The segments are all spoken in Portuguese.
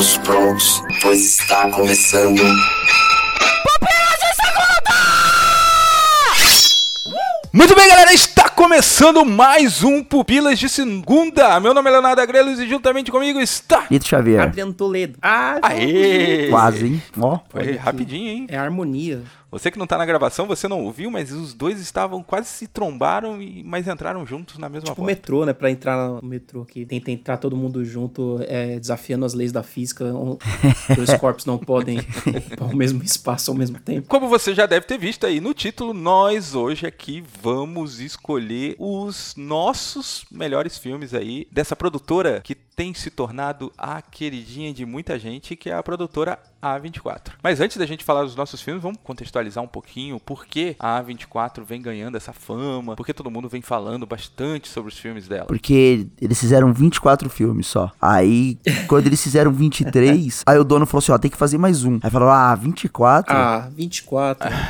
todos prontos, pois está começando. Muito bem, galera, está começando mais um Pupilas de Segunda. Meu nome é Leonardo Agrelos e juntamente comigo está... Lito Xavier. Adriano Toledo. Ah, Aê! Quase, hein? Ó. Foi rapidinho, hein? É harmonia. Você que não tá na gravação, você não ouviu, mas os dois estavam quase se trombaram, e mas entraram juntos na mesma Tipo o porta. metrô, né? Pra entrar no metrô aqui. Tenta entrar todo mundo junto, é, desafiando as leis da física. Um- Dois corpos não podem ocupar o mesmo espaço ao mesmo tempo. Como você já deve ter visto aí no título, nós hoje aqui vamos escolher os nossos melhores filmes aí dessa produtora que tem se tornado a queridinha de muita gente, que é a produtora A24. Mas antes da gente falar dos nossos filmes, vamos contextualizar um pouquinho por que a A24 vem ganhando essa fama, por que todo mundo vem falando bastante sobre os filmes dela. Porque eles fizeram 24 filmes só. Aí, quando eles fizeram 23, aí o dono falou assim: ó, tem que fazer mais um. Aí falou: ah, 24? Ah, 24.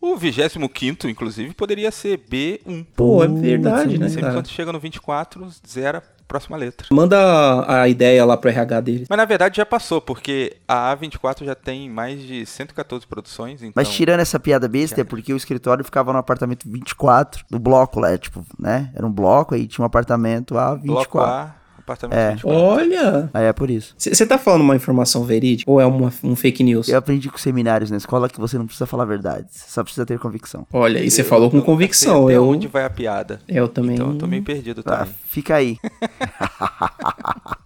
O 25 inclusive, poderia ser B1. Pô, é verdade, né, Sempre cara? quando chega no 24, zera próxima letra. Manda a, ideia lá pro RH dele. Mas na verdade já passou, porque a A24 já tem mais de 114 produções, então... Mas tirando essa piada besta, é porque o escritório ficava no apartamento 24 do bloco lá, tipo, né? Era um bloco, aí tinha um apartamento A Bloco 24. A, apartamento É. 24. Olha! Aí é por isso. Você tá falando uma informação verídica ou é uma- um fake news? Eu aprendi com seminários na escola que você não precisa falar verdades, você só precisa ter convicção. Olha, e você falou com convicção. Até Eu, onde vai a piada? eu também. Então eu tô meio perdido Ah, também. fica aí.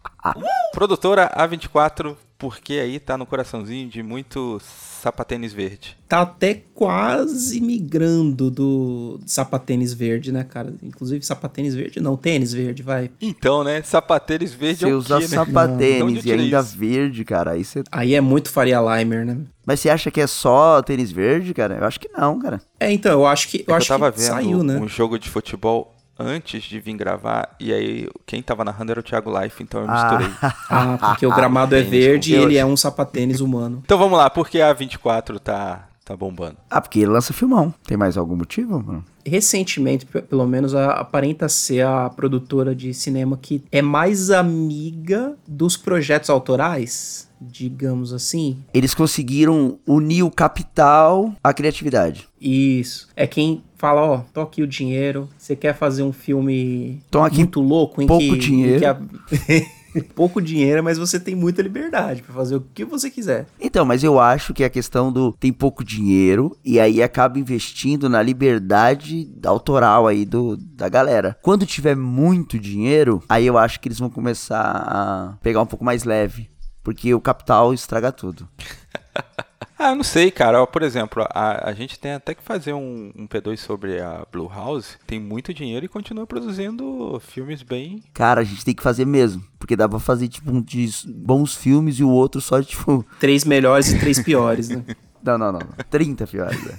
Produtora A24, porque aí tá no coraçãozinho de muito sapatênis verde. tá até quase migrando do sapatênis verde, né, cara? Inclusive sapatênis verde, não, tênis verde, vai. Então, né, sapatênis verde Você é o usa quê, né? sapatênis e ainda isso? verde, cara, aí você... Aí é muito Faria Limer, né? Mas você acha que é só tênis verde, cara? Eu acho que não, cara. É, então, eu acho que, eu É que acho eu tava que vendo saiu, né? um jogo de futebol antes de vir gravar, e aí quem tava narrando era o Thiago Life, então eu Ah. misturei. Ah, porque o gramado é verde e ele é um sapatênis humano. Então vamos lá, porque a 24 tá, tá bombando. Ah, porque ele lança filmão. Tem mais algum motivo, mano? Recentemente, pe- pelo menos, a- aparenta ser a produtora de cinema que é mais amiga dos projetos autorais, digamos assim. Eles conseguiram unir o capital à criatividade. Isso. É quem fala, ó, tô aqui o dinheiro, você quer fazer um filme Toma aqui muito louco em pouco que, dinheiro. em que a- pouco dinheiro, mas você tem muita liberdade pra fazer o que você quiser. Então, mas eu acho que a questão do tem pouco dinheiro e aí acaba investindo na liberdade autoral aí do, da galera. Quando tiver muito dinheiro, aí eu acho que eles vão começar a pegar um pouco mais leve. Porque o capital estraga tudo. Ah, não sei, cara. Por exemplo, a, a gente tem até que fazer um, um P2 sobre a Blue House. Tem muito dinheiro e continua produzindo filmes bem. Cara, a gente tem que fazer mesmo. Porque dá pra fazer, tipo, um de bons filmes e o outro só, tipo. Três melhores e três piores, né? Não, não, não. não. 30 piores, né?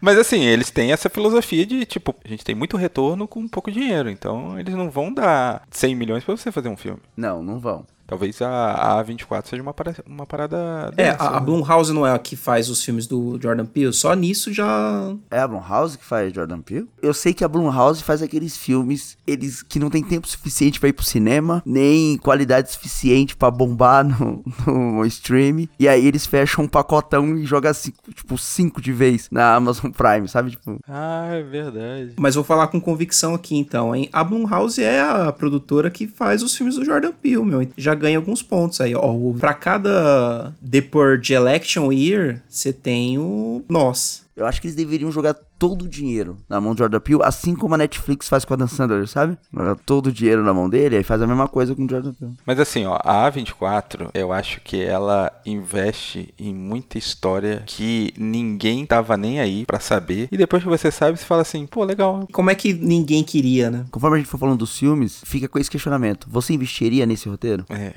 Mas assim, eles têm essa filosofia de, tipo, a gente tem muito retorno com pouco dinheiro. Então eles não vão dar 100 milhões pra você fazer um filme. Não, não vão. Talvez a, a A24 seja uma, para- uma parada. É, dessa, a, a né? Blumhouse não é a que faz os filmes do Jordan Peele, só nisso já... É a Blumhouse que faz Jordan Peele? Eu sei que a Blumhouse faz aqueles filmes eles que não tem tempo suficiente pra ir pro cinema, nem qualidade suficiente pra bombar no, no stream. E aí eles fecham um pacotão e jogam cinco, tipo cinco de vez na Amazon Prime, sabe? Tipo, Ah, é verdade. Mas vou falar com convicção aqui então, hein? A Blumhouse é a produtora que faz os filmes do Jordan Peele, meu. Já ganha alguns pontos aí, ó. Pra cada The Purge Election Year, você tem o Nós. Eu acho que eles deveriam jogar todo o dinheiro na mão de Jordan Peele, assim como a Netflix faz com a Dan Sandler, sabe? Joga todo o dinheiro na mão dele, aí faz a mesma coisa com o Jordan Peele. Mas assim, ó, a A24, eu acho que ela investe em muita história que ninguém tava nem aí pra saber. E depois que você sabe, você fala assim, pô, legal. Como é que ninguém queria, né? Conforme a gente for falando dos filmes, fica com esse questionamento. Você investiria nesse roteiro? É,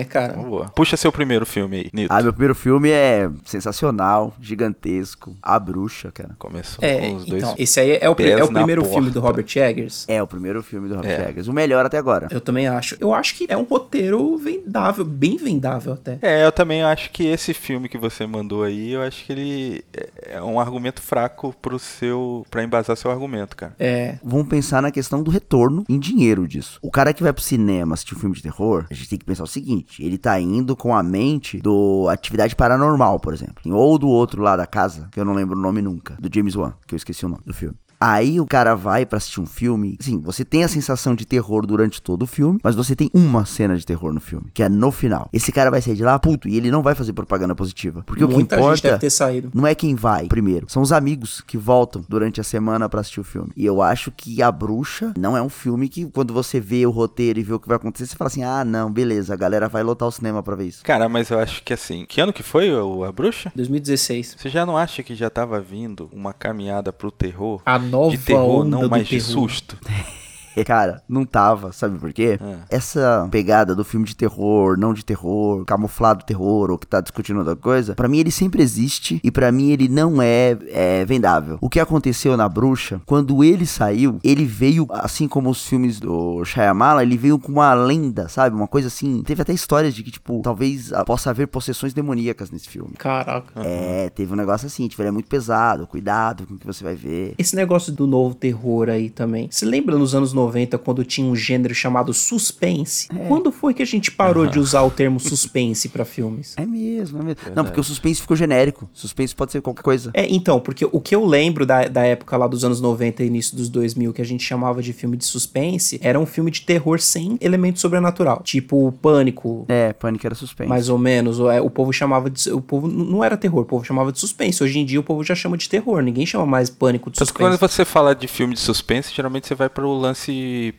É, cara. boa. Puxa seu primeiro filme aí, Nito. Ah, meu primeiro filme é sensacional, gigantesco, Bruxa, cara. Começou É, com os dois. então, esse aí é o, é o primeiro filme do. Robert Eggers. É o primeiro filme do Robert É. Eggers. O melhor até agora. Eu também acho. Eu acho que é um roteiro vendável, bem vendável até. É, eu também acho que esse filme que você mandou aí, eu acho que ele é- é um argumento fraco pro seu. para embasar seu argumento, cara. É. Vamos pensar na questão do retorno em dinheiro disso. O cara que vai pro cinema assistir um filme de terror, a gente tem que pensar o seguinte: ele tá indo com a mente do Atividade Paranormal, por exemplo. Ou do outro lá da casa, que eu não lembro nome nunca, do James Wan, que eu esqueci o nome do filme. Aí o cara vai pra assistir um filme. Sim, você tem a sensação de terror durante todo o filme, mas você tem uma cena de terror no filme, que é no final. Esse cara vai sair de lá puto e ele não vai fazer propaganda positiva. Porque o que Muita gente importa deve ter saído. não é quem vai primeiro, são os amigos que voltam durante a semana pra assistir o filme. E eu acho que A Bruxa não é um filme que quando você vê o roteiro e vê o que vai acontecer, você fala assim: "Ah, não, beleza, a galera vai lotar o cinema pra ver isso". Cara, mas eu acho que assim. Que ano que foi o, a bruxa? 2016. Você já não acha que já tava vindo uma caminhada pro terror? A nova de terror, onda não do mais de susto. Cara, não tava, sabe por quê? Ah. Essa pegada do filme de terror, não de terror, camuflado terror, ou que tá discutindo outra coisa, pra mim ele sempre existe e pra mim ele não é, é vendável. O que aconteceu na Bruxa, quando ele saiu, ele veio, assim como os filmes do Shyamalan, ele veio com uma lenda, sabe? Uma coisa assim. Teve até histórias de que, tipo, talvez ah, possa haver possessões demoníacas nesse filme. Caraca. É, teve um negócio assim, tipo, ele é muito pesado, cuidado com o que você vai ver. Esse negócio do novo terror aí também. Você lembra nos anos 90 quando tinha um gênero chamado suspense? É. Quando foi que a gente parou de usar o termo suspense pra filmes? É mesmo, é mesmo. Não, porque o suspense ficou genérico. Suspense pode ser qualquer coisa. É, então, porque o que eu lembro da, da época lá dos anos 90 e início dos 2000, que a gente chamava de filme de suspense, era um filme de terror sem elemento sobrenatural. Tipo, Pânico, É, Pânico era suspense. mais ou menos. O, é, o povo chamava de. O povo não era terror, o povo chamava de suspense. Hoje em dia o povo já chama de terror. Ninguém chama mais Pânico de Tanto que quando suspense. você fala de filme de suspense, geralmente você vai pro lance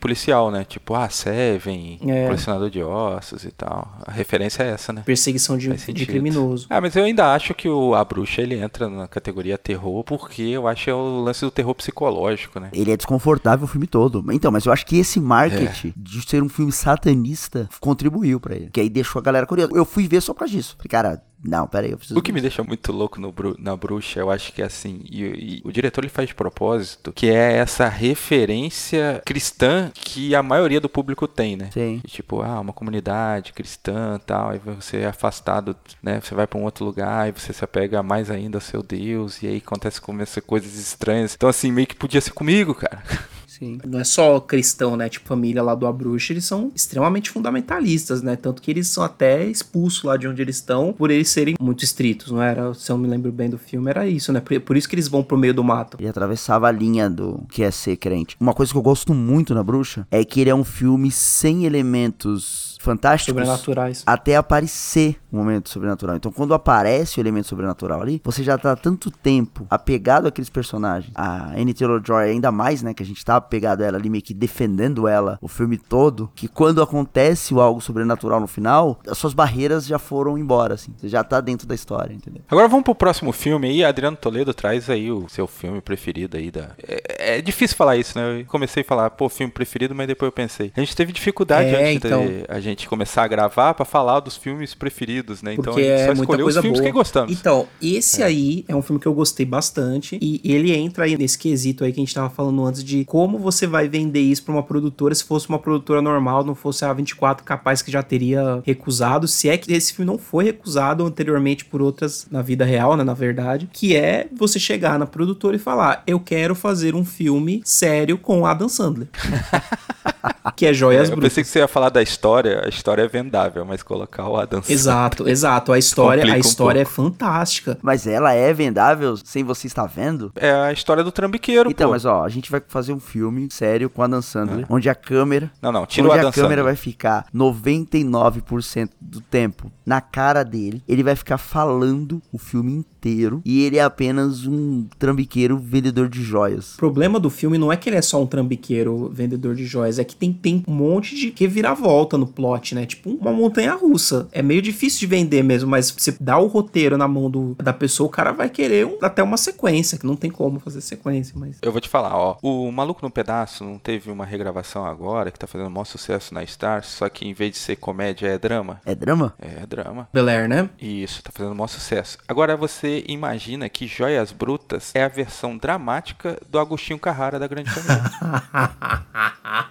policial, né? Tipo, ah, Seven, É. Colecionador de Ossos e tal. A referência é essa, né? Perseguição de, de criminoso. Ah, mas eu ainda acho que o A Bruxa ele entra na categoria terror, porque eu acho que é o lance do terror psicológico, né? Ele é desconfortável o filme todo. Então, mas eu acho que esse marketing de ser um filme satanista contribuiu pra ele. Que aí deixou a galera curiosa. Eu fui ver só por causa disso. Falei, cara, não, pera aí, eu preciso. O que me deixa muito louco no na bruxa, eu acho que é assim, e, e o diretor ele faz de propósito, que é essa referência cristã que a maioria do público tem, né? Sim. E, tipo, ah, uma comunidade cristã tal, aí você é afastado, né? Você vai pra um outro lugar e você se apega mais ainda ao seu Deus, e aí acontece começa coisas estranhas. Então, assim, meio que podia ser comigo, cara. Sim. Não é só cristão, né? Tipo, família lá do Abruxa, eles são extremamente fundamentalistas, né? Tanto que eles são até expulsos lá de onde eles estão por eles serem muito estritos, não era? Se eu me lembro bem do filme, era isso, né? Por, por isso que eles vão pro meio do mato. Ele atravessava a linha do que é ser crente. Uma coisa que eu gosto muito na Bruxa é que ele é um filme sem elementos fantásticos. Sobrenaturais. Até aparecer um momento sobrenatural. Então, quando aparece o elemento sobrenatural ali, você já tá há tanto tempo apegado àqueles personagens. A Annie Taylor-Joy ainda mais, né? Que a gente tá apegado a ela ali, meio que defendendo ela o filme todo. Que quando acontece o algo sobrenatural no final, as suas barreiras já foram embora, assim. Você já tá dentro da história, entendeu? Agora vamos pro próximo filme aí. Adriano Toledo traz aí o seu filme preferido aí da. É, é difícil falar isso, né? Eu comecei a falar, pô, filme preferido, mas depois eu pensei. A gente teve dificuldade É, antes então. de a gente começar a gravar pra falar dos filmes preferidos, né? Então Porque a gente é só muita escolheu coisa os filmes boa. que gostamos. Então, esse aí é um filme que eu gostei bastante. E ele entra aí nesse quesito aí que a gente tava falando antes de como você vai vender isso pra uma produtora se fosse uma produtora normal, não fosse a 24 capaz que já teria recusado. Se é que esse filme não foi recusado anteriormente por outras na vida real, né? Na verdade. Que é você chegar na produtora e falar: Eu quero fazer um filme sério com Adam Sandler. que é Joias É, eu Brutas. pensei que você ia falar da história, a história é vendável, mas colocar o Adam Sandler- Exato, exato. A história, a um história é pouco. fantástica. Mas ela é vendável sem você estar vendo? É a história do trambiqueiro, Então, pô. mas ó, a gente vai fazer um filme sério com a Dan Sandler, onde a câmera Não, não, tira o onde Adam a câmera Sandler. vai ficar 99% do tempo na cara dele. Ele vai ficar falando o filme inteiro. E ele é apenas um trambiqueiro vendedor de joias. O problema do filme não é que ele é só um trambiqueiro vendedor de joias, é que tem tem um monte de reviravolta no plot, né? Tipo uma montanha russa. É meio difícil de vender mesmo, mas você dá o roteiro na mão do, da pessoa, o cara vai querer um, até uma sequência, que não tem como fazer sequência, mas. Eu vou te falar, ó. O Maluco no Pedaço não teve uma regravação agora que tá fazendo o maior sucesso na Stars, só que em vez de ser comédia é drama? É drama? É drama. Bel Air, né? Isso, tá fazendo o maior sucesso. Agora você imagina que Joias Brutas é a versão dramática do Agostinho Carrara da Grande Família.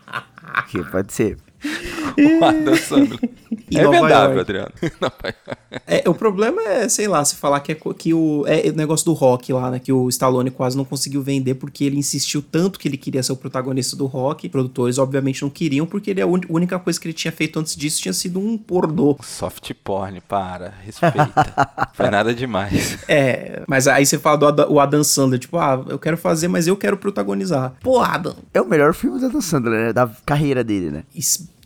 Que pode ser. O Em é Nova vendável, York. Adriano. É, o problema é, sei lá, se falar que, é, que o, é o negócio do rock lá, né? Que o Stallone quase não conseguiu vender porque ele insistiu tanto que ele queria ser o protagonista do rock. Produtores, obviamente, não queriam porque ele, a un- única coisa que ele tinha feito antes disso tinha sido um pornô. Soft porn, para, respeita. Foi nada demais. É, mas aí você fala do Adam, o Adam Sandler, tipo, ah, eu quero fazer, mas eu quero protagonizar. Pô, Adam, É o melhor filme da Adam Sandler, né? Da carreira dele, né?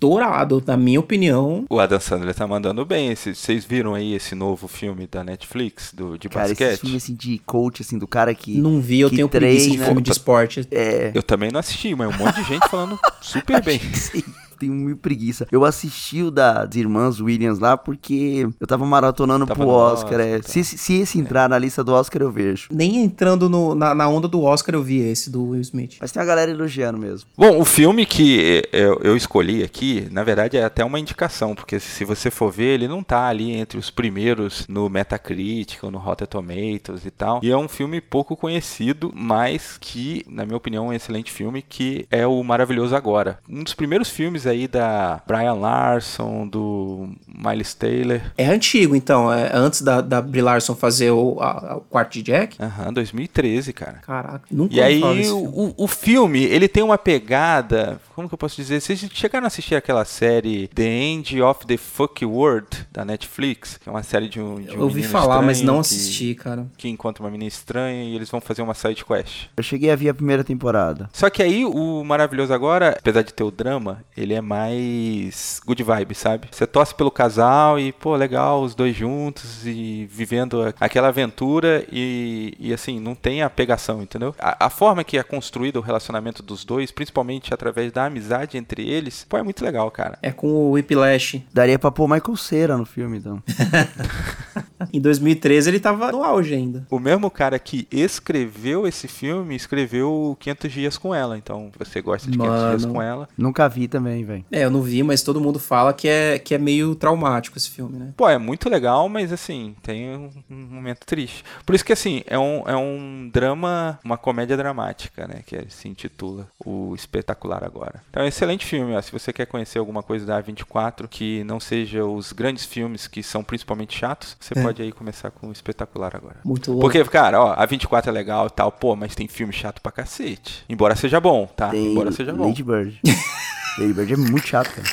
Estourado, na minha opinião. O Adam Sandler tá mandando bem. Vocês viram aí esse novo filme da Netflix, do, de Cara, basquete? esse filme assim de coach, assim, do cara que. Não vi, eu tenho preguiça de treina. filme de esporte. É. Eu também não assisti, mas um monte de gente falando super bem. Sim, tenho muito preguiça. Eu assisti o das irmãs Williams lá porque eu tava maratonando Tava pro no Oscar. é. Oscar, tá. se, esse- se esse entrar na lista do Oscar, eu vejo. Nem entrando no- na, na onda do Oscar eu vi esse do Will Smith. Mas tem a galera elogiando mesmo. Bom, o filme que eu, eu escolhi aqui, na verdade, é até uma indicação, porque se você for ver, ele não tá ali entre os primeiros no Metacritic ou no Rotten Tomatoes e tal. E é um filme pouco conhecido, mas que, na minha opinião, é um excelente filme, que é o Maravilhoso Agora. Um dos primeiros filmes aí da Brian Larson, do Miles Taylor. É antigo, então. É antes da, da Brie Larson fazer o, a- a- o quarto de Jack. Aham, 2013, cara. Caraca, nunca E aí, filme. o- o filme, ele tem uma pegada. Como que eu posso dizer? Vocês chegaram a assistir aquela série The End of the Fuck World da Netflix? Que é uma série de um. De um Eu ouvi menino falar, mas não que- assisti, cara. Que encontra uma menina estranha e eles vão fazer uma side quest. Eu cheguei a ver a primeira temporada. Só que aí o maravilhoso agora, apesar de ter o drama, ele é mais good vibe, sabe? Você torce pelo casal e, pô, legal, os dois juntos e vivendo aquela aventura e, e assim, não tem a pegação, entendeu? A, a forma que é construído o relacionamento dos dois, principalmente através da amizade entre eles, pô, é muito legal, cara. É com o Whiplash. Daria pra pôr Michael Cera no filme, então. Em 2013 ele tava no auge ainda. O mesmo cara que escreveu esse filme escreveu 500 Dias com Ela. Então, você gosta de 500 Dias Mano. com Ela, Nunca vi também, velho. É, eu não vi, mas todo mundo fala que é, que é meio traumático esse filme, né? Pô, é muito legal, mas assim, tem um, um momento triste. Por isso que assim, é um, é um drama, uma comédia dramática, né? Que se intitula O Espetacular Agora. Então é um excelente filme, ó. Se você quer conhecer alguma coisa da A24 que não seja os grandes filmes que são principalmente chatos, você É. pode aí começar com o Espetacular agora. Muito louco. Porque, cara, ó, a 24 é legal e tal, pô, mas tem filme chato pra cacete. Embora seja bom, tá? Tem Embora seja bom. Lady Bird. Lady Bird é muito chato, cara.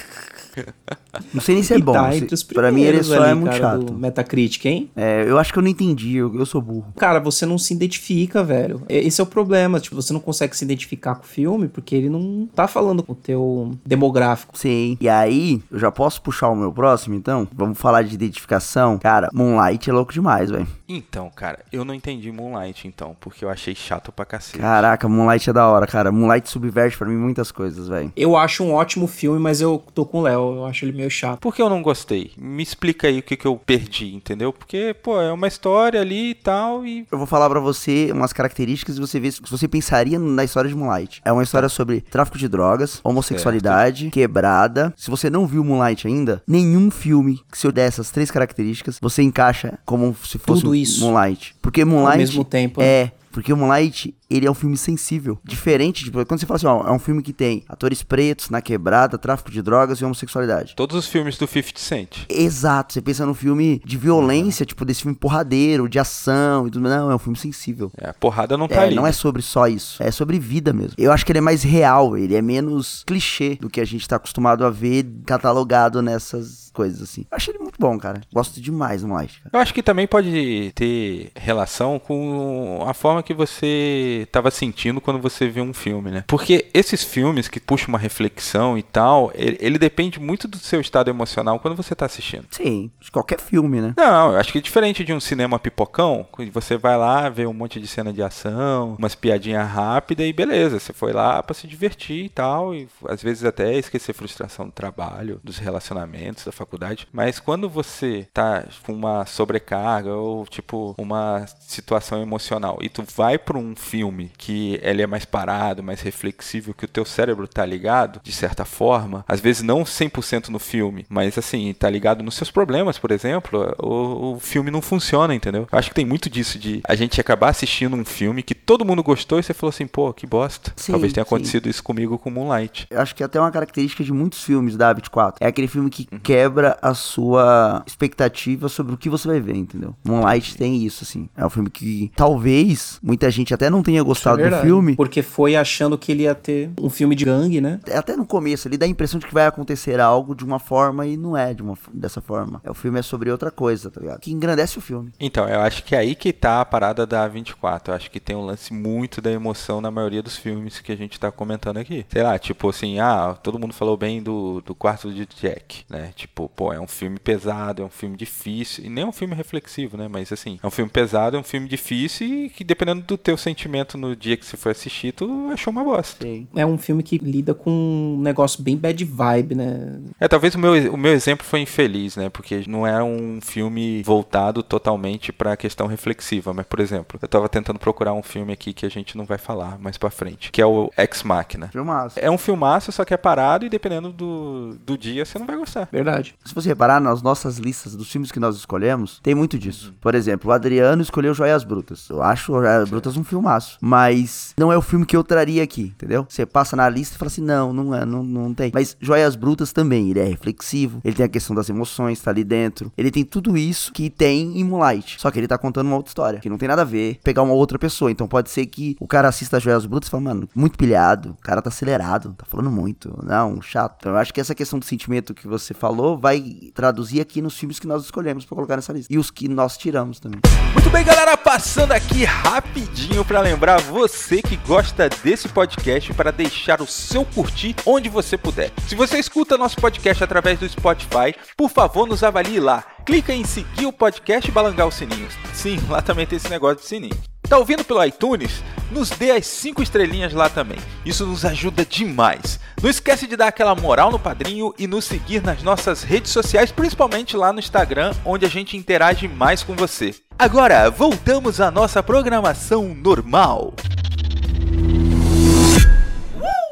Não sei nem se é E bom. tá se- pra mim ele só ali, é muito cara, chato. do Metacritic, hein? É, eu acho que eu não entendi, eu, eu sou burro. Cara, você não se identifica, velho. Esse é o problema. Tipo, você não consegue se identificar com o filme porque ele não tá falando com o teu demográfico. Sim. E aí, eu já posso puxar o meu próximo, então? Vamos falar de identificação. Cara, Moonlight é louco demais, velho. Então, cara, eu não entendi Moonlight, então, porque eu achei chato pra cacete. Caraca, Moonlight é da hora, cara. Moonlight subverte pra mim muitas coisas, velho. Eu acho um ótimo filme, mas eu tô com o Léo. Eu acho ele meio chato. Por que eu não gostei? Me explica aí o que, que eu perdi, entendeu? Porque, pô, é uma história ali e tal, e. Eu vou falar pra você umas características e você vê se você pensaria na história de Moonlight. É uma história sobre tráfico de drogas, homossexualidade, quebrada. Se você não viu Moonlight ainda, nenhum filme que se eu der essas três características, você encaixa como se fosse Tudo isso. Moonlight. Porque Moonlight mesmo tempo, né? é porque o Moonlight, ele é um filme sensível. Diferente, tipo, quando você fala assim, ó, é um filme que tem atores pretos na quebrada, tráfico de drogas e homossexualidade. Todos os filmes do 50 Cent. Exato, você pensa num filme de violência, tipo, desse filme porradeiro, de ação e tudo. Não, é um filme sensível. É, a porrada não tá É, ali. não é sobre só isso, é sobre vida mesmo. Eu acho que ele é mais real, ele é menos clichê do que a gente tá acostumado a ver catalogado nessas coisas assim. Eu achei ele muito bom, cara. Gosto demais Moonlight, cara. Eu acho que também pode ter relação com a forma que você estava sentindo quando você viu um filme, né? Porque esses filmes que puxam uma reflexão e tal, ele, ele depende muito do seu estado emocional quando você tá assistindo. Sim, de qualquer filme, né? Não, eu acho que é diferente de um cinema pipocão, que você vai lá, vê um monte de cena de ação, umas piadinhas rápidas e beleza, você foi lá para se divertir e tal, e às vezes até esquecer frustração do trabalho, dos relacionamentos, da faculdade. Mas quando você tá com uma sobrecarga ou tipo uma situação emocional e tu vai para um filme que ele é mais parado, mais reflexivo, que o teu cérebro tá ligado, de certa forma, às vezes não 100% no filme, mas assim, tá ligado nos seus problemas, por exemplo, o, o filme não funciona, entendeu? Eu acho que tem muito disso de a gente acabar assistindo um filme que todo mundo gostou e você falou assim, pô, que bosta. Sim, Talvez tenha sim. acontecido isso comigo com Moonlight. Eu acho que é até uma característica de muitos filmes da A24. É aquele filme que quebra a sua expectativa sobre o que você vai ver, entendeu? Moonlight tem isso, assim. É um filme que talvez muita gente até não tenha gostado do Verdade. filme. Porque foi achando que ele ia ter um filme de gangue, né? Até no começo, ele dá a impressão de que vai acontecer algo de uma forma e não é de uma, dessa forma. É, o filme é sobre outra coisa, tá ligado? Que engrandece o filme. Então, eu acho que é aí que tá a parada da 24. Eu acho que tem um lance muito da emoção na maioria dos filmes que a gente tá comentando aqui. Sei lá, tipo assim, ah, todo mundo falou bem do, do quarto de Jack, né? Tipo, pô, é um filme pesado, é um filme difícil. E nem é um filme reflexivo, né? Mas assim, é um filme pesado, é um filme difícil e que dependendo do teu sentimento no dia que você foi assistir, tu achou uma bosta. Sim. É um filme que lida com um negócio bem bad vibe, né? É, talvez o meu, o meu exemplo foi infeliz, né? Porque não era um filme voltado totalmente pra questão reflexiva. Mas, por exemplo, eu tava tentando procurar um filme aqui que a gente não vai falar mais pra frente, que é o Ex Machina. Filmaço. É um filmaço, só que é parado e dependendo do, do dia você não vai gostar. Verdade. Se você reparar nas nossas listas dos filmes que nós escolhemos, tem muito disso. Por exemplo, o Adriano escolheu Joias Brutas. Eu acho Joias Brutas um filmaço. Mas não é o filme que eu traria aqui, entendeu? Você passa na lista e fala assim: não, não é, não, não tem. Mas Joias Brutas também, ele é reflexivo, ele tem a questão das emoções, tá ali dentro. Ele tem tudo isso que tem em Moonlight. Só que ele tá contando uma outra história, que não tem nada a ver pegar uma outra pessoa. Então pode ser que o cara assista Joias Brutas e fala, mano, muito pilhado, o cara tá acelerado, tá falando muito. Não, chato. Então eu acho que essa questão do sentimento que você falou vai traduzir aqui nos filmes que nós escolhemos pra colocar nessa lista. E os que nós tiramos também. Muito bem, galera, passando aqui rapidinho para lembrar você que gosta desse podcast para deixar o seu curtir onde você puder. Se você escuta nosso podcast através do Spotify, por favor, nos avalie lá. Clica em seguir o podcast e balangar o sininho. Sim, lá também tem esse negócio de sininho. Tá ouvindo pelo iTunes? Nos dê as 5 estrelinhas lá também. Isso nos ajuda demais. Não esquece de dar aquela moral no padrinho e nos seguir nas nossas redes sociais, principalmente lá no Instagram, onde a gente interage mais com você. Agora, voltamos à nossa programação normal.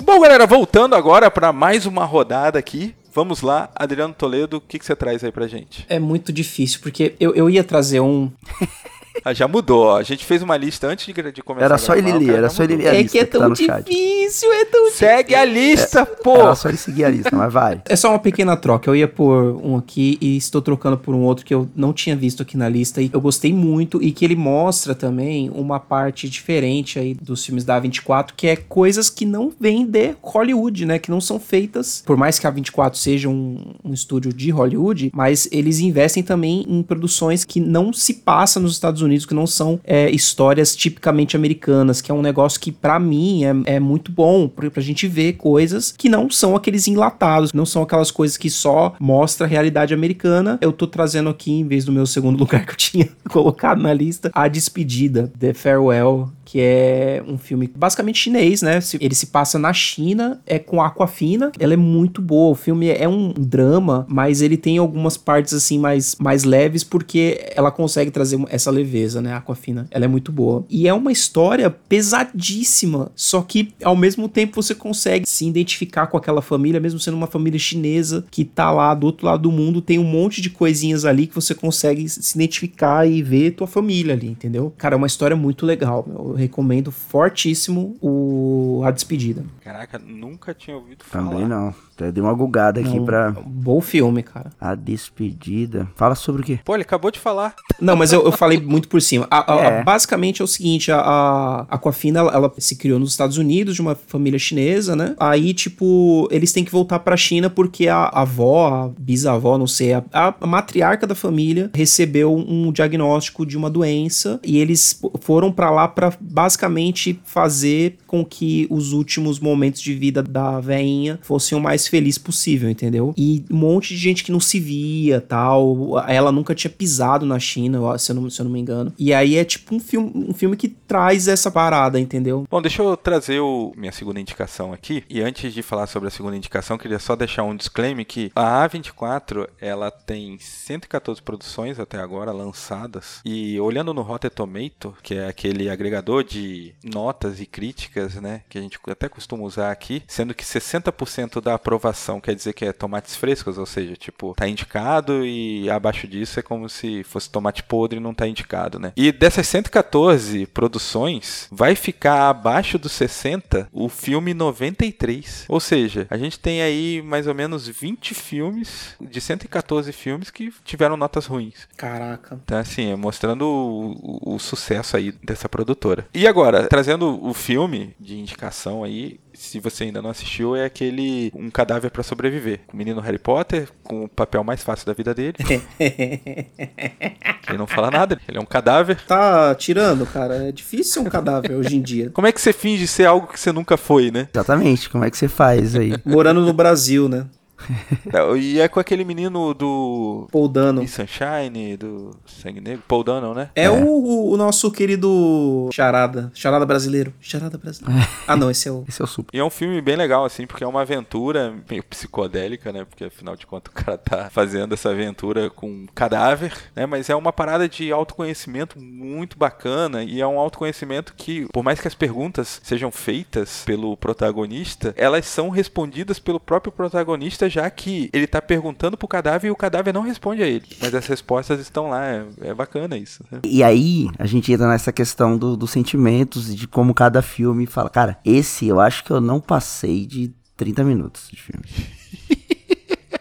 Bom, galera, voltando agora para mais uma rodada aqui. Vamos lá, Adriano Toledo, o que, que você traz aí pra gente? É muito difícil, porque eu, eu ia trazer um. Ah, já mudou, ó. A gente fez uma lista antes de, de começar Era a só ele ler, era só ele ler a É lista que é que tá tão chat. difícil, é tão Segue a lista, pô! Era só ele seguir a lista, mas vai. É só uma pequena troca. Eu ia pôr um aqui e estou trocando por um outro que eu não tinha visto aqui na lista e eu gostei muito e que ele mostra também uma parte diferente aí dos filmes da A24, que é coisas que não vêm de Hollywood, né? Que não são feitas, por mais que a A24 seja um, um estúdio de Hollywood, mas eles investem também em produções que não se passam nos Estados Unidos, que não são é, histórias tipicamente americanas, que é um negócio que pra mim é, é muito bom pra gente ver coisas que não são aqueles enlatados, não são aquelas coisas que só mostra a realidade americana. Eu tô trazendo aqui, em vez do meu segundo lugar que eu tinha colocado na lista, A Despedida, The Farewell, que é um filme basicamente chinês, né? Ele se passa na China, é com Aquafina. Ela é muito boa. O filme é um drama, mas ele tem algumas partes assim mais, mais leves porque ela consegue trazer essa leveza, né? Aquafina. Ela é muito boa. E é uma história pesadíssima, só que ao mesmo tempo você consegue se identificar com aquela família, mesmo sendo uma família chinesa que tá lá do outro lado do mundo, tem um monte de coisinhas ali que você consegue se identificar e ver tua família ali, entendeu? Cara, é uma história muito legal. Recomendo fortíssimo o A Despedida. Caraca, nunca tinha ouvido falar. Também não. Até dei uma gugada aqui Não, pra Bom filme, cara. a despedida. Fala sobre o quê? Pô, ele acabou de falar. Não, mas eu, eu falei muito por cima. A- a- É. a- basicamente é o seguinte: a, a Aquafina ela, ela se criou nos Estados Unidos, de uma família chinesa, né? Aí, tipo, eles têm que voltar pra China porque a avó, a bisavó, não sei, a, a matriarca da família recebeu um diagnóstico de uma doença e eles foram pra lá pra basicamente fazer com que os últimos momentos de vida da veinha fossem o mais feliz possível, entendeu? E um monte de gente que não se via, tal. Ela nunca tinha pisado na China, se eu não, se eu não me engano. E aí é tipo um filme, um filme que traz essa parada, entendeu? Bom, deixa eu trazer o, minha segunda indicação aqui. E antes de falar sobre a segunda indicação, queria só deixar um disclaimer que a A24, ela tem 114 produções até agora lançadas. E olhando no Rotten Tomato, que é aquele agregador de notas e críticas, né, que a gente até costuma usar aqui, sendo que 60% da aprovação quer dizer que é tomates frescos, ou seja, tipo, tá indicado e abaixo disso é como se fosse tomate podre e não tá indicado, né? E dessas 114 produções, vai ficar abaixo dos 60 o filme 93. Ou seja, a gente tem aí mais ou menos 20 filmes de 114 filmes que tiveram notas ruins. Caraca. Então, assim, é mostrando o, o, o sucesso aí dessa produtora. E agora, trazendo o filme de indicação aí, se você ainda não assistiu, é aquele Um Cadáver para Sobreviver. O menino Harry Potter, com o papel mais fácil da vida dele. ele não fala nada, ele é um cadáver. Tá tirando, cara. É difícil ser um cadáver hoje em dia. Como é que você finge ser algo que você nunca foi, né? Exatamente, como é que você faz aí? Morando no Brasil, né? e é com aquele menino do. Paul Dano. E Sunshine, do Sangue Negro. Paul Dano, né? É, é. O, o, nosso querido Charada. Charada brasileiro. Charada brasileiro. ah, não, esse é o. Esse é o super. E é um filme bem legal, assim, porque é uma aventura meio psicodélica, né? Porque afinal de contas o cara tá fazendo essa aventura com um cadáver, né? Mas é uma parada de autoconhecimento muito bacana. E é um autoconhecimento que, por mais que as perguntas sejam feitas pelo protagonista, elas são respondidas pelo próprio protagonista já que ele tá perguntando pro cadáver e o cadáver não responde a ele. Mas as respostas estão lá. É, é bacana isso. Né? E aí, a gente entra nessa questão do, dos sentimentos e de como cada filme fala. Cara, esse eu acho que eu não passei de 30 minutos de filme.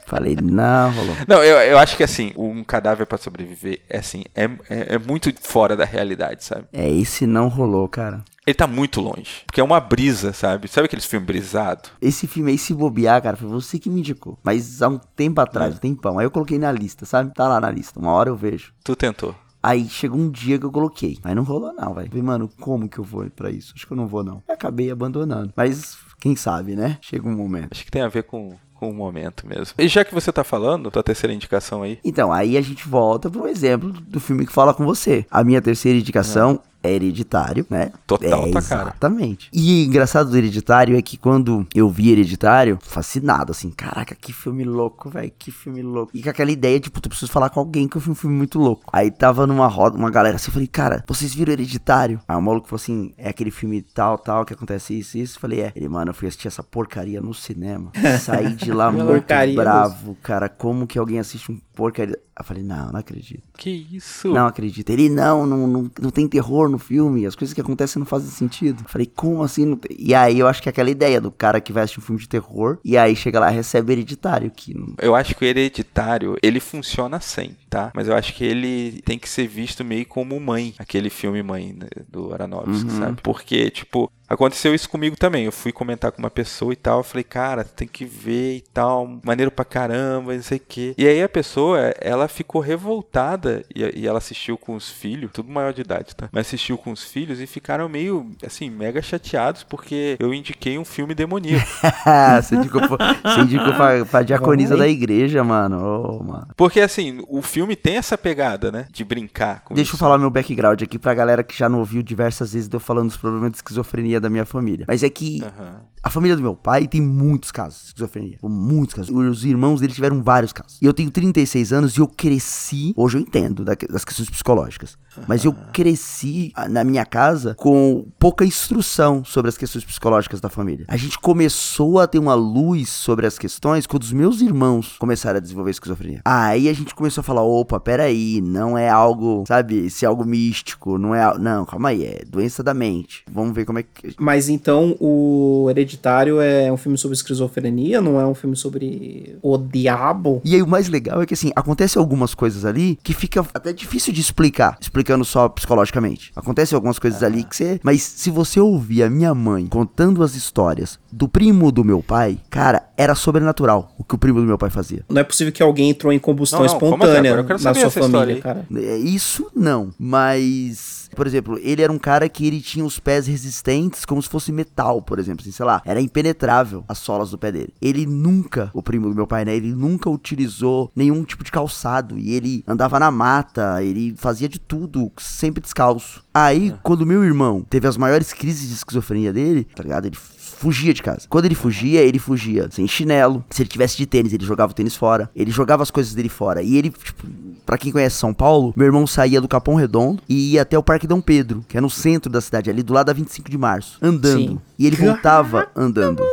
Falei, não, rolou. Não, eu, eu acho que assim, um cadáver para sobreviver é assim, é, é, é, muito fora da realidade, sabe? É, esse não rolou, cara. Ele tá muito longe. Porque é uma brisa, sabe? Sabe aqueles filmes brisados? Esse filme aí, se bobear, cara, foi você que me indicou. Mas há um tempo atrás, é. um tempão. Aí eu coloquei na lista, sabe? Tá lá na lista. Uma hora eu vejo. Tu tentou. Aí chegou um dia que eu coloquei. Aí não rolou, não, velho. Falei, mano, como que eu vou para isso? Acho que eu não vou, não. acabei abandonando. Mas quem sabe, né? Chega um momento. Acho que tem a ver com com o momento mesmo. E já que você tá falando, tua terceira indicação aí. Então, aí a gente volta pro exemplo do filme que fala com você. A minha terceira indicação é Hereditário, né? Total, é, tá cara. Exatamente. E engraçado do Hereditário é que quando eu vi Hereditário, fascinado, assim, caraca, que filme louco, velho, que filme louco. E com aquela ideia, tipo, tu preciso falar com alguém que eu vi um filme muito louco. Aí tava numa roda, uma galera assim, eu falei, cara, vocês viram Hereditário? Aí o maluco falou assim, é aquele filme tal, tal, que acontece isso, isso. Eu falei, é. Ele, mano, eu fui assistir essa porcaria no cinema. Saí de lá muito bravo, cara. Como que alguém assiste um porcaria? Eu falei, não, não acredito. Que isso? Não acredito. Ele, não, não, não, não tem terror no filme, as coisas que acontecem não fazem sentido. Eu falei, como assim? E aí eu acho que é aquela ideia do cara que vai assistir um filme de terror e aí chega lá e recebe hereditário. Que não... Eu acho que o hereditário, ele funciona sem, tá? Mas eu acho que ele tem que ser visto meio como mãe, aquele filme mãe né, do Aronofsky, uhum. sabe? Porque, tipo, Aconteceu isso comigo também. Eu fui comentar com uma pessoa e tal. Eu falei, cara, tem que ver e tal. Maneiro pra caramba, não sei o quê. E aí a pessoa, ela ficou revoltada. E, e, ela assistiu com os filhos, tudo maior de idade, tá? Mas assistiu com os filhos e ficaram meio, assim, mega chateados porque eu indiquei um filme demoníaco. você indicou, você indicou pra, pra diaconisa da igreja, mano. Oh, mano. Porque, assim, o filme tem essa pegada, né? De brincar com Deixa isso. eu falar meu background aqui pra galera que já não ouviu diversas vezes eu falando dos problemas de esquizofrenia da minha família. Mas é que uhum. A família do meu pai tem muitos casos de esquizofrenia. Muitos casos. Os irmãos dele tiveram vários casos. E eu tenho 36 anos e eu cresci. Hoje eu entendo das questões psicológicas. Mas eu cresci ah, na minha casa com pouca instrução sobre as questões psicológicas da família. A gente começou a ter uma luz sobre as questões quando os meus irmãos começaram a desenvolver esquizofrenia. Aí a gente começou a falar: opa, peraí, não é algo, sabe, se é algo místico, não é. Não, calma aí, é doença da mente. Vamos ver como é que. Mas então o Hereditário é um filme sobre esquizofrenia, não é um filme sobre o diabo? E aí o mais legal é que assim, acontece algumas coisas ali que fica até difícil de explicar. Explicando só psicologicamente. Acontecem algumas coisas ali que você. Mas se você ouvir a minha mãe contando as histórias do primo do meu pai, cara, era sobrenatural o que o primo do meu pai fazia. Não é possível que alguém entrou em combustão não, não, assim? espontânea na sua família, cara. É, isso não, mas Por exemplo, ele era um cara que ele tinha os pés resistentes como se fosse metal, por exemplo, assim, sei lá, era impenetrável as solas do pé dele. Ele nunca, o primo do meu pai, né, ele nunca utilizou nenhum tipo de calçado e ele andava na mata, ele fazia de tudo, sempre descalço. Aí, quando meu irmão teve as maiores crises de esquizofrenia dele, tá ligado? Ele fugia de casa. Quando ele fugia, ele fugia sem chinelo. Se ele tivesse de tênis, ele jogava o tênis fora. Ele jogava as coisas dele fora. E ele, tipo, pra quem conhece São Paulo, meu irmão saía do Capão Redondo e ia até o Parque Dom Pedro, que é no centro da cidade, ali do lado da 25 de março, andando. Sim. E ele voltava andando.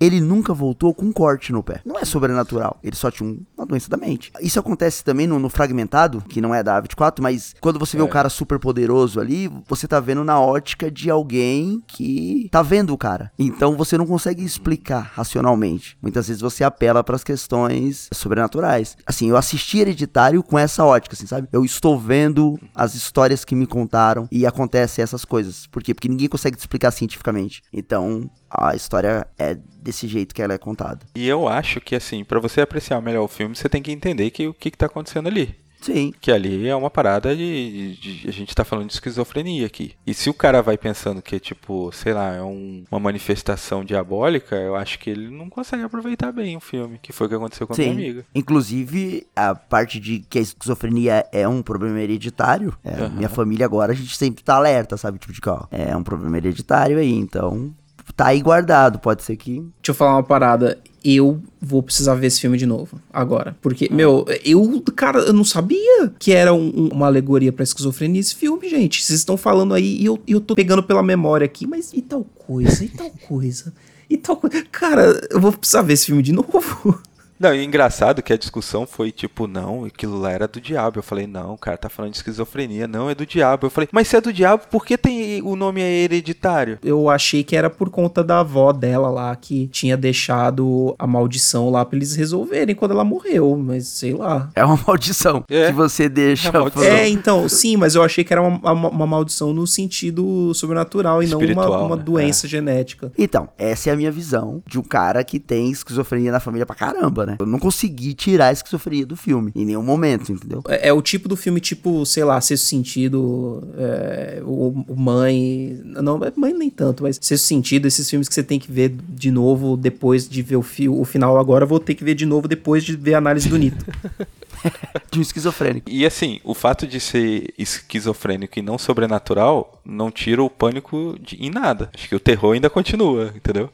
Ele nunca voltou com um corte no pé. Não é sobrenatural. Ele só tinha um- uma doença da mente. Isso acontece também no, no Fragmentado, que não é da A24, mas quando você vê o cara super poderoso ali, você tá vendo na ótica de alguém que tá vendo o cara. Então você não consegue explicar racionalmente. Muitas vezes você apela pras questões sobrenaturais. Assim, eu assisti Hereditário com essa ótica, assim, sabe? Eu estou vendo as histórias que me contaram e acontecem essas coisas. Por quê? Porque ninguém consegue te explicar cientificamente. Então, a história é desse jeito que ela é contada. E eu acho que, assim, pra você apreciar melhor o filme, você tem que entender que, o que, que tá acontecendo ali. Sim. Que ali é uma parada de, de- de- A gente tá falando de esquizofrenia aqui. E se o cara vai pensando que, tipo, sei lá, é um- uma manifestação diabólica, eu acho que ele não consegue aproveitar bem o filme, que foi o que aconteceu com a minha Sim. amiga. Inclusive, a parte de que a esquizofrenia é um problema hereditário, é, Aham. minha família agora, a gente sempre tá alerta, sabe? Tipo de que, ó, é um problema hereditário aí, então tá aí guardado, pode ser que... Deixa eu falar uma parada. Eu vou precisar ver esse filme de novo, agora. Porque, meu, eu, cara, eu não sabia que era um- um- uma alegoria pra esquizofrenia esse filme, gente. Vocês estão falando aí e eu, eu tô pegando pela memória aqui, mas e tal coisa, e tal coisa, e tal coisa. Cara, eu vou precisar ver esse filme de novo. Não, e engraçado que a discussão foi tipo, não, aquilo lá era do diabo. Eu falei, não, o cara tá falando de esquizofrenia, não, é do diabo. Eu falei, mas se é do diabo, por que tem o nome é hereditário? Eu achei que era por conta da avó dela lá, que tinha deixado a maldição lá pra eles resolverem quando ela morreu, mas sei lá. É uma maldição É. que você deixa... É É, então, sim, mas eu achei que era uma, uma- uma maldição no sentido sobrenatural e não Espiritual, uma, uma né? doença genética. Então, essa é a minha visão de um cara que tem esquizofrenia na família pra caramba, né? Eu não consegui tirar a esquizofrenia do filme, em nenhum momento, entendeu? É, é o tipo do filme, tipo, sei lá, Sexto Sentido, é, o, o Mãe. Não, Mãe nem tanto, mas Sexto Sentido, esses filmes que você tem que ver de novo depois de ver o, fi o final agora, vou ter que ver de novo depois de ver a análise do Nito. De um esquizofrênico. E assim, o fato de ser esquizofrênico e não sobrenatural não tira o pânico de- em nada. Acho que o terror ainda continua, entendeu?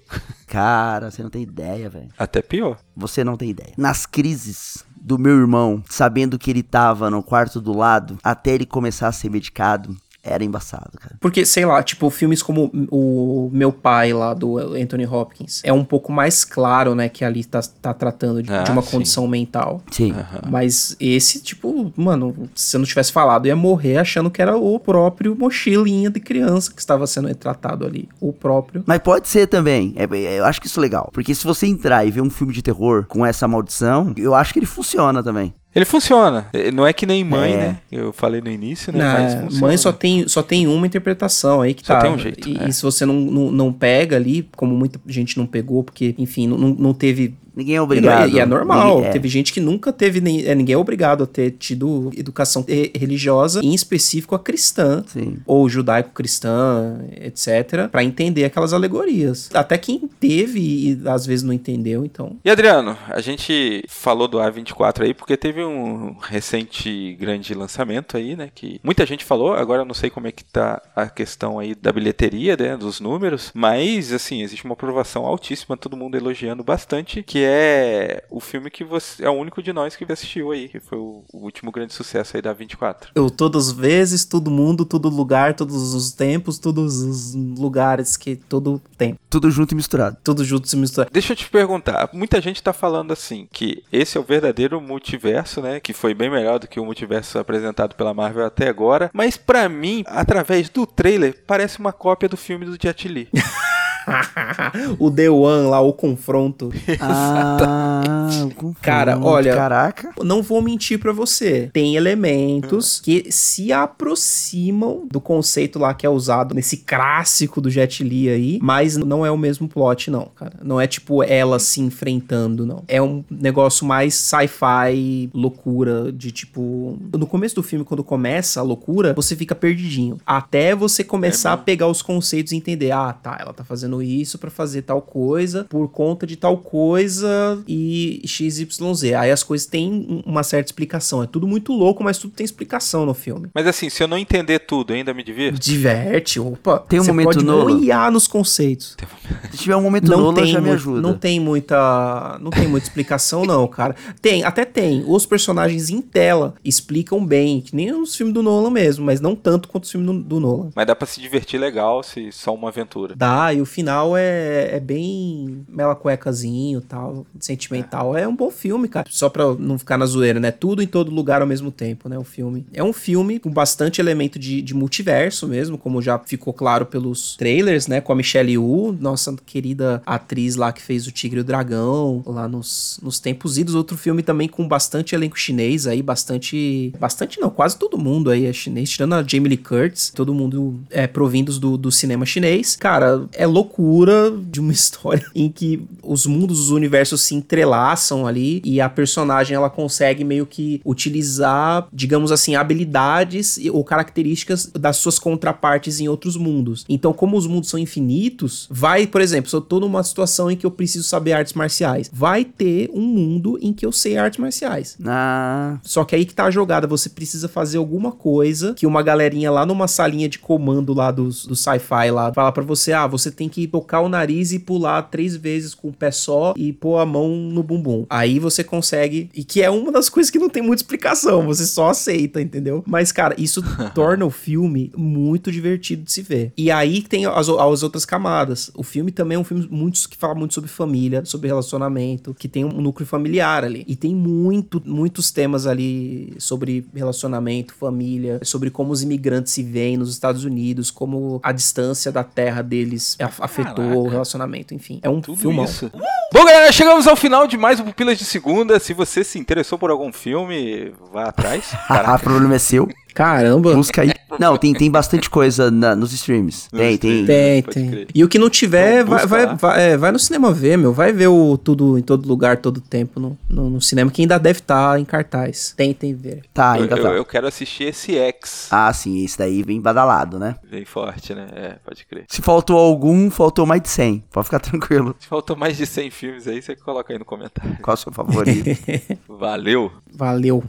Cara, você não tem ideia, velho. Até pior. Você não tem ideia. Nas crises do meu irmão, sabendo que ele tava no quarto do lado, até ele começar a ser medicado, era embaçado, cara. Porque, sei lá, tipo, filmes como o Meu Pai lá, do Anthony Hopkins, é um pouco mais claro, né, que ali tá, tá tratando de, Ah, de uma sim. condição mental. Sim. Mas esse, tipo, mano, se eu não tivesse falado, eu ia morrer achando que era o próprio mochilinha de criança que estava sendo retratado ali. O próprio. Mas pode ser também. É, é, eu acho que isso é legal. Porque se você entrar e ver um filme de terror com essa maldição, eu acho que ele funciona também. Ele funciona. Não é que nem mãe, É. né? Eu falei no início, né? Não, Mas funciona. mãe só tem, só tem uma interpretação aí que Só tá. tem um jeito, E, é. e se você não, não, não pega ali, como muita gente não pegou, porque, enfim, não- não teve Ninguém é obrigado. E é normal. Ninguém- é. Teve gente que nunca teve. Nem, é, ninguém é obrigado a ter tido educação eh, religiosa, em específico a cristã. Sim. Ou judaico-cristã, etc., Pra entender aquelas alegorias. Até quem teve e às vezes não entendeu, então. E Adriano, a gente falou do A24 aí porque teve um recente grande lançamento aí, né? Que muita gente falou, agora eu não sei como é que tá a questão aí da bilheteria, né? Dos números, mas assim, existe uma aprovação altíssima, todo mundo elogiando bastante, que é o filme que você é o único de nós que assistiu aí, que foi o, o último grande sucesso aí da A24. Eu, todas as vezes, todo mundo, todo lugar, todos os tempos, todos os lugares que todo tempo. Tudo junto e misturado. Tudo junto se mistura. Deixa eu te perguntar, muita gente tá falando assim, que esse é o verdadeiro multiverso, né? Que foi bem melhor do que o multiverso apresentado pela Marvel até agora. Mas pra mim, através do trailer, parece uma cópia do filme do Jet Li. o The One lá, o confronto. Ah, o confronto, Cara, olha- Caraca. Não vou mentir pra você. Tem elementos que se aproximam do conceito lá que é usado nesse clássico do Jet Li aí, mas não é o mesmo plot, não, cara. Não é tipo ela se enfrentando, não. É um negócio mais sci-fi, loucura, de tipo. No começo do filme, quando começa a loucura, você fica perdidinho. Até você começar a pegar os conceitos e entender: ah, tá, ela tá fazendo isso pra fazer tal coisa, por conta de tal coisa e XYZ. Aí as coisas têm um- uma certa explicação. É tudo muito louco, mas tudo tem explicação no filme. Mas assim, se eu não entender tudo, ainda me divirto? Diverte, opa. Tem um você momento pode Nolan. boiar nos conceitos. Se tiver um momento Não Nolan, tem, já me ajuda. não tem muita, não tem muita explicação não, cara. Tem, até tem. Os personagens em tela explicam bem, que nem os filmes do Nolan mesmo, mas não tanto quanto os filmes do, do Nolan. Mas dá pra se divertir legal se só uma aventura. Dá, e o final é, é bem mela cuecazinho tal, sentimental. É um bom filme, cara. Só pra não ficar na zoeira, né? Tudo em todo lugar ao mesmo tempo, né? O filme. É um filme com bastante elemento de, de multiverso mesmo, como já ficou claro pelos trailers, né? Com a Michelle Yu, nossa querida atriz lá que fez o Tigre e o Dragão, lá nos, nos tempos idos. Outro filme também com bastante elenco chinês aí, bastante. Bastante não, quase todo mundo aí é chinês, tirando a Jamie Lee Curtis, todo mundo é provindos do, do cinema chinês. Cara, é loucura de uma história em que os mundos, os universos se entrelaçam ali e a personagem ela consegue meio que utilizar, digamos assim, habilidades ou características das suas contrapartes em outros mundos. Então, como os mundos são infinitos, vai, por exemplo, se eu tô numa situação em que eu preciso saber artes marciais, vai ter um mundo em que eu sei artes marciais. Ah, Só que aí que tá a jogada, você precisa fazer alguma coisa que uma galerinha lá numa salinha de comando lá dos, do sci-fi lá fala pra você, ah, você tem que tocar o nariz e pular três vezes com o pé só e pôr a mão no bumbum. Aí você consegue, e que é uma das coisas que não tem muita explicação, você só aceita, entendeu? Mas, cara, isso torna o filme muito divertido de se ver. E aí tem as, as outras camadas. O filme também é um filme muito, que fala muito sobre família, sobre relacionamento, que tem um núcleo familiar ali. E tem muito, muitos temas ali sobre relacionamento, família, sobre como os imigrantes se veem nos Estados Unidos, como a distância da terra deles af- afetou Caraca. o relacionamento, enfim. É um Tudo filmão. isso. Bom, galera, chegamos ao final de mais um Pupilas de Segunda. Se você se interessou por algum filme, vá atrás. o Caraca. problema é seu. Caramba! Busca aí. Não, tem, tem bastante coisa na- nos streams. Nos Tem, tem. Tem, tem. E o que não tiver, Então, vai, vai, vai, é, vai no cinema ver, meu. Vai ver o tudo em todo lugar, todo tempo no, no, no cinema, que ainda deve estar em cartaz. Tentem ver. Tá, Eu, ainda eu- tá. eu quero assistir esse X. Ah, sim, esse daí vem badalado, né? Bem forte, né? É, pode crer. Se faltou algum, faltou mais de 100. Pode ficar tranquilo. Se faltou mais de 100 filmes aí, você coloca aí no comentário. Qual é o seu favorito? Valeu! Valeu.